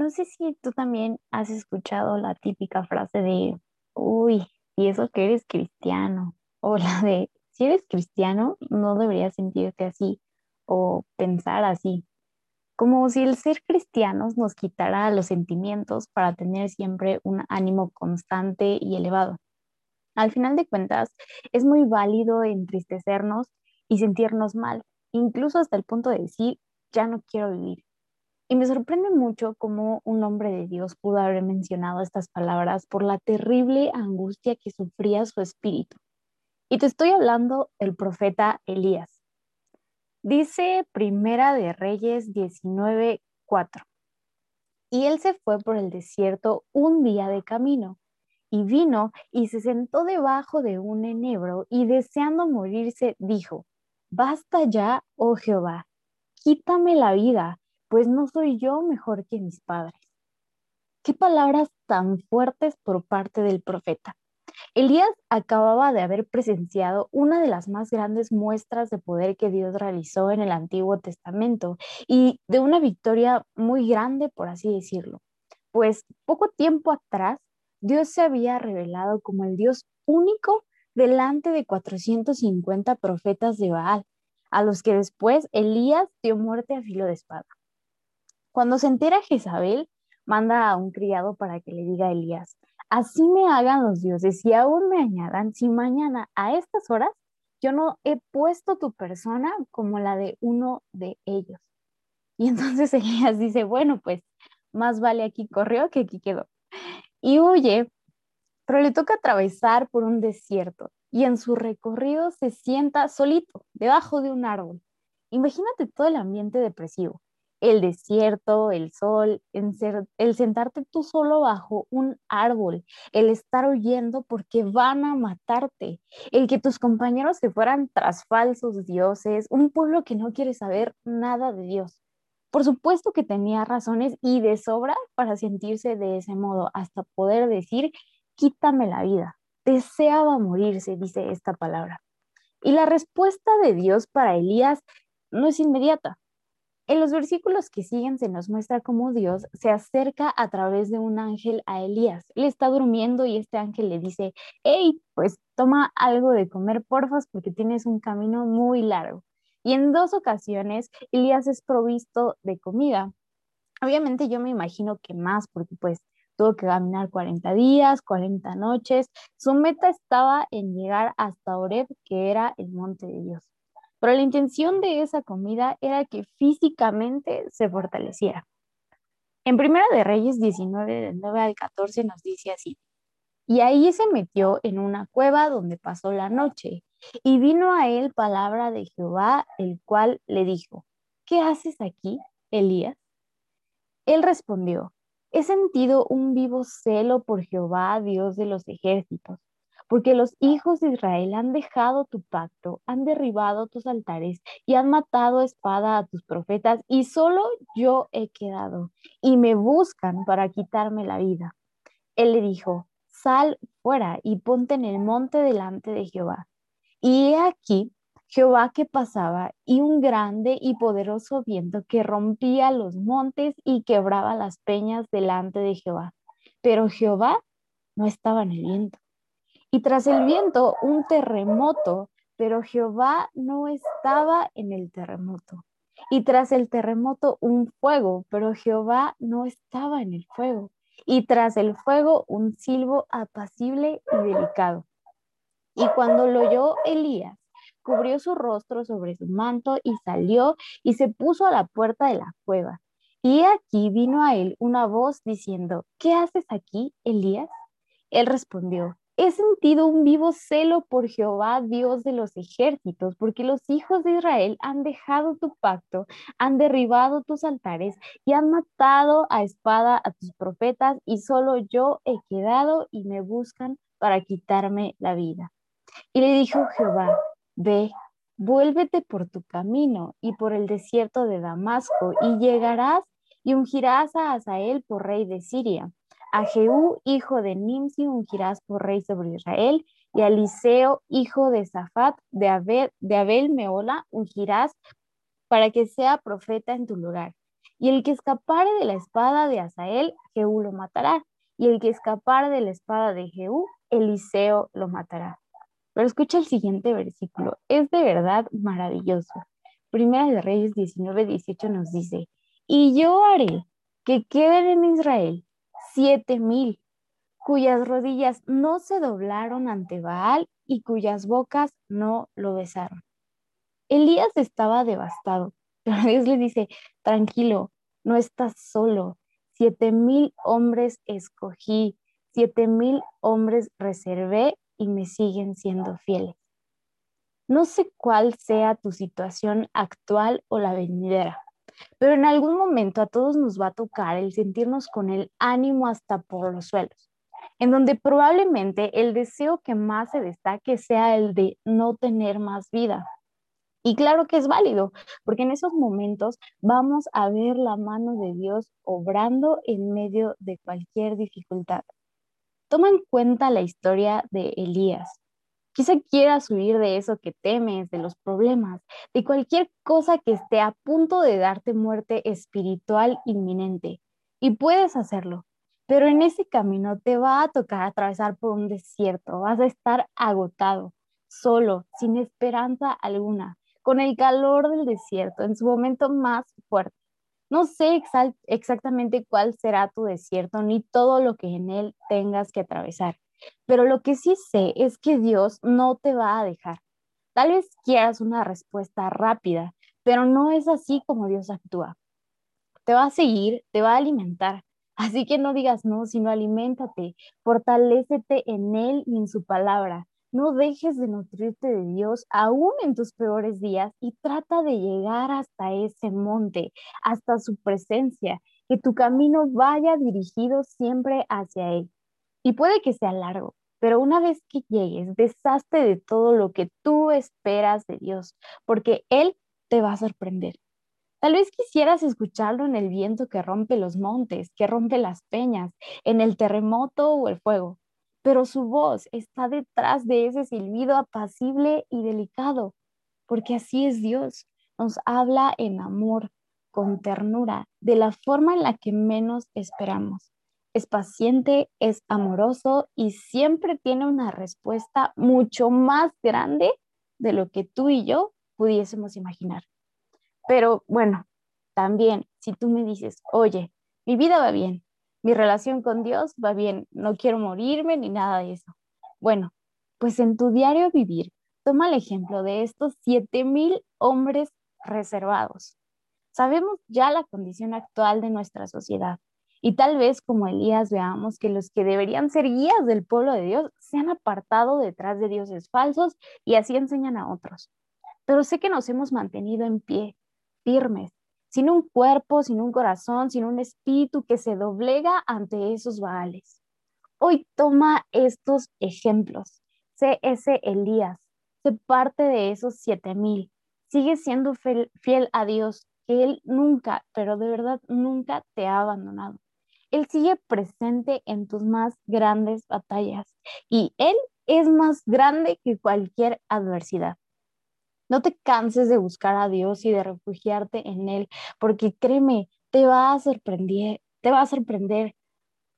no sé si tú también has escuchado la típica frase de, uy, y eso que eres cristiano, o la de, si eres cristiano, no deberías sentirte así o pensar así, como si el ser cristianos nos quitara los sentimientos para tener siempre un ánimo constante y elevado. Al final de cuentas, es muy válido entristecernos y sentirnos mal, incluso hasta el punto de decir, ya no quiero vivir. Y me sorprende mucho cómo un hombre de Dios pudo haber mencionado estas palabras por la terrible angustia que sufría su espíritu. Y te estoy hablando del profeta Elías. Dice Primera de Reyes 19:4. Y él se fue por el desierto un día de camino, y vino y se sentó debajo de un enebro, y deseando morirse, dijo, Basta ya, oh Jehová, quítame la vida, pues no soy yo mejor que mis padres. Qué palabras tan fuertes por parte del profeta. Elías acababa de haber presenciado una de las más grandes muestras de poder que Dios realizó en el Antiguo Testamento y de una victoria muy grande, por así decirlo. Pues poco tiempo atrás, Dios se había revelado como el Dios único delante de 450 profetas de Baal, a los que después Elías dio muerte a filo de espada. Cuando se entera Jezabel, manda a un criado para que le diga a Elías, así me hagan los dioses y aún me añadan si mañana a estas horas yo no he puesto tu persona como la de uno de ellos. Y entonces Elías dice, bueno, pues más vale aquí corrió que aquí quedó. Y huye, pero le toca atravesar por un desierto y en su recorrido se sienta solito, debajo de un árbol. Imagínate todo el ambiente depresivo el desierto, el sol, el sentarte tú solo bajo un árbol, el estar huyendo porque van a matarte, el que tus compañeros se fueran tras falsos dioses, un pueblo que no quiere saber nada de Dios. Por supuesto que tenía razones y de sobra para sentirse de ese modo, hasta poder decir, quítame la vida. Deseaba morirse, dice esta palabra. Y la respuesta de Dios para Elías no es inmediata. En los versículos que siguen se nos muestra cómo Dios se acerca a través de un ángel a Elías. Él está durmiendo y este ángel le dice, hey, pues toma algo de comer, porfas, porque tienes un camino muy largo. Y en dos ocasiones Elías es provisto de comida. Obviamente yo me imagino que más, porque pues tuvo que caminar 40 días, 40 noches. Su meta estaba en llegar hasta Oreb, que era el monte de Dios. Pero la intención de esa comida era que físicamente se fortaleciera. En Primera de Reyes 19, del 9 al 14 nos dice así. Y ahí se metió en una cueva donde pasó la noche. Y vino a él palabra de Jehová, el cual le dijo, ¿qué haces aquí, Elías? Él respondió, he sentido un vivo celo por Jehová, Dios de los ejércitos porque los hijos de Israel han dejado tu pacto, han derribado tus altares y han matado espada a tus profetas, y solo yo he quedado, y me buscan para quitarme la vida. Él le dijo, sal fuera y ponte en el monte delante de Jehová. Y he aquí Jehová que pasaba y un grande y poderoso viento que rompía los montes y quebraba las peñas delante de Jehová. Pero Jehová no estaba en el viento. Y tras el viento, un terremoto, pero Jehová no estaba en el terremoto. Y tras el terremoto, un fuego, pero Jehová no estaba en el fuego. Y tras el fuego, un silbo apacible y delicado. Y cuando lo oyó Elías, cubrió su rostro sobre su manto y salió y se puso a la puerta de la cueva. Y aquí vino a él una voz diciendo, ¿qué haces aquí, Elías? Él respondió, he sentido un vivo celo por Jehová, Dios de los ejércitos, porque los hijos de Israel han dejado tu pacto, han derribado tus altares y han matado a espada a tus profetas, y solo yo he quedado y me buscan para quitarme la vida. Y le dijo Jehová, ve, vuélvete por tu camino y por el desierto de Damasco, y llegarás y ungirás a Asael por rey de Siria a Jehú, hijo de Nimsi, ungirás por rey sobre Israel, y a Eliseo, hijo de Zafat, de Abel, de Abel Meola, ungirás para que sea profeta en tu lugar. Y el que escapare de la espada de Asael, Jehú lo matará. Y el que escapare de la espada de Jehú, Eliseo lo matará. Pero escucha el siguiente versículo, es de verdad maravilloso. Primera de Reyes 19, 18 nos dice, y yo haré que queden en Israel siete mil, cuyas rodillas no se doblaron ante Baal y cuyas bocas no lo besaron. Elías estaba devastado, pero Dios le dice, tranquilo, no estás solo. Siete mil hombres escogí, siete mil hombres reservé y me siguen siendo fieles. No sé cuál sea tu situación actual o la venidera, pero en algún momento a todos nos va a tocar el sentirnos con el ánimo hasta por los suelos, en donde probablemente el deseo que más se destaque sea el de no tener más vida. Y claro que es válido, porque en esos momentos vamos a ver la mano de Dios obrando en medio de cualquier dificultad. Toma en cuenta la historia de Elías. Quizá quieras huir de eso que temes, de los problemas, de cualquier cosa que esté a punto de darte muerte espiritual inminente. Y puedes hacerlo, pero en ese camino te va a tocar atravesar por un desierto, vas a estar agotado, solo, sin esperanza alguna, con el calor del desierto en su momento más fuerte. No sé exactamente cuál será tu desierto ni todo lo que en él tengas que atravesar pero lo que sí sé es que Dios no te va a dejar. Tal vez quieras una respuesta rápida, pero no es así como Dios actúa. Te va a seguir, te va a alimentar. Así que no digas no, sino aliméntate, fortalécete en Él y en su palabra. No dejes de nutrirte de Dios aún en tus peores días y trata de llegar hasta ese monte, hasta su presencia, que tu camino vaya dirigido siempre hacia Él. Y puede que sea largo, pero una vez que llegues, deshazte de todo lo que tú esperas de Dios, porque Él te va a sorprender. Tal vez quisieras escucharlo en el viento que rompe los montes, que rompe las peñas, en el terremoto o el fuego, pero su voz está detrás de ese silbido apacible y delicado, porque así es Dios. Nos habla en amor, con ternura, de la forma en la que menos esperamos es paciente, es amoroso y siempre tiene una respuesta mucho más grande de lo que tú y yo pudiésemos imaginar. Pero bueno, también si tú me dices, oye, mi vida va bien, mi relación con Dios va bien, no quiero morirme ni nada de eso. Bueno, pues en tu diario vivir, toma el ejemplo de estos siete mil hombres reservados. Sabemos ya la condición actual de nuestra sociedad y tal vez como Elías veamos que los que deberían ser guías del pueblo de Dios se han apartado detrás de dioses falsos y así enseñan a otros. Pero sé que nos hemos mantenido en pie, firmes, sin un cuerpo, sin un corazón, sin un espíritu que se doblega ante esos baales. Hoy toma estos ejemplos. Sé ese Elías, sé parte de esos siete mil. Sigue siendo fiel a Dios, que Él nunca, pero de verdad nunca te ha abandonado. Él sigue presente en tus más grandes batallas y Él es más grande que cualquier adversidad. No te canses de buscar a Dios y de refugiarte en Él, porque créeme, te va a sorprender, te va a sorprender.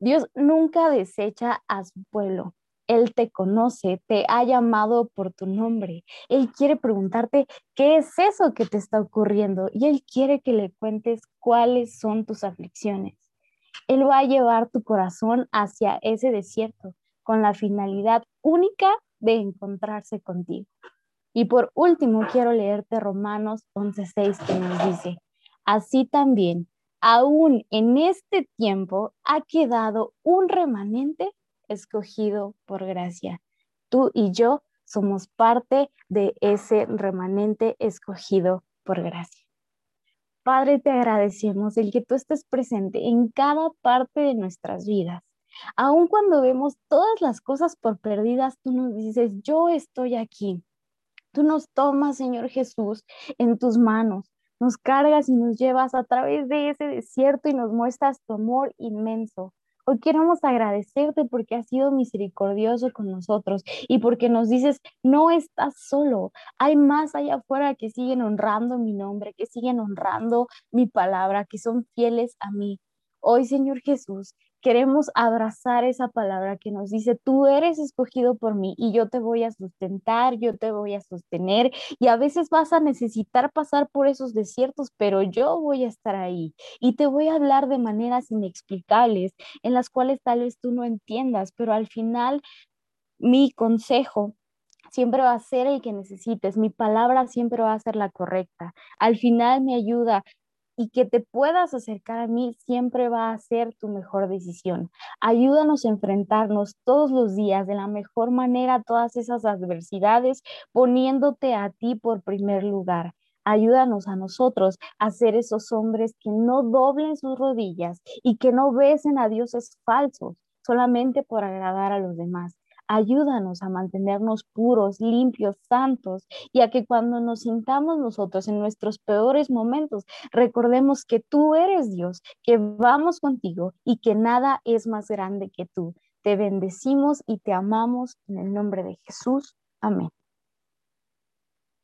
Dios nunca desecha a su pueblo. Él te conoce, te ha llamado por tu nombre. Él quiere preguntarte qué es eso que te está ocurriendo y Él quiere que le cuentes cuáles son tus aflicciones. Él va a llevar tu corazón hacia ese desierto con la finalidad única de encontrarse contigo. Y por último, quiero leerte Romanos 11:6 que nos dice, así también, aún en este tiempo ha quedado un remanente escogido por gracia. Tú y yo somos parte de ese remanente escogido por gracia. Padre, te agradecemos el que tú estés presente en cada parte de nuestras vidas. Aun cuando vemos todas las cosas por perdidas, tú nos dices, yo estoy aquí. Tú nos tomas, Señor Jesús, en tus manos, nos cargas y nos llevas a través de ese desierto y nos muestras tu amor inmenso, Hoy queremos agradecerte porque has sido misericordioso con nosotros y porque nos dices, no estás solo, hay más allá afuera que siguen honrando mi nombre, que siguen honrando mi palabra, que son fieles a mí. Hoy, Señor Jesús, queremos abrazar esa palabra que nos dice, tú eres escogido por mí y yo te voy a sustentar, yo te voy a sostener y a veces vas a necesitar pasar por esos desiertos, pero yo voy a estar ahí y te voy a hablar de maneras inexplicables en las cuales tal vez tú no entiendas, pero al final mi consejo siempre va a ser el que necesites, mi palabra siempre va a ser la correcta. Al final me ayuda y que te puedas acercar a mí siempre va a ser tu mejor decisión. Ayúdanos a enfrentarnos todos los días de la mejor manera a todas esas adversidades, poniéndote a ti por primer lugar. Ayúdanos a nosotros a ser esos hombres que no doblen sus rodillas y que no besen a dioses falsos solamente por agradar a los demás. Ayúdanos a mantenernos puros, limpios, santos y a que cuando nos sintamos nosotros en nuestros peores momentos, recordemos que tú eres Dios, que vamos contigo y que nada es más grande que tú. Te bendecimos y te amamos en el nombre de Jesús. Amén.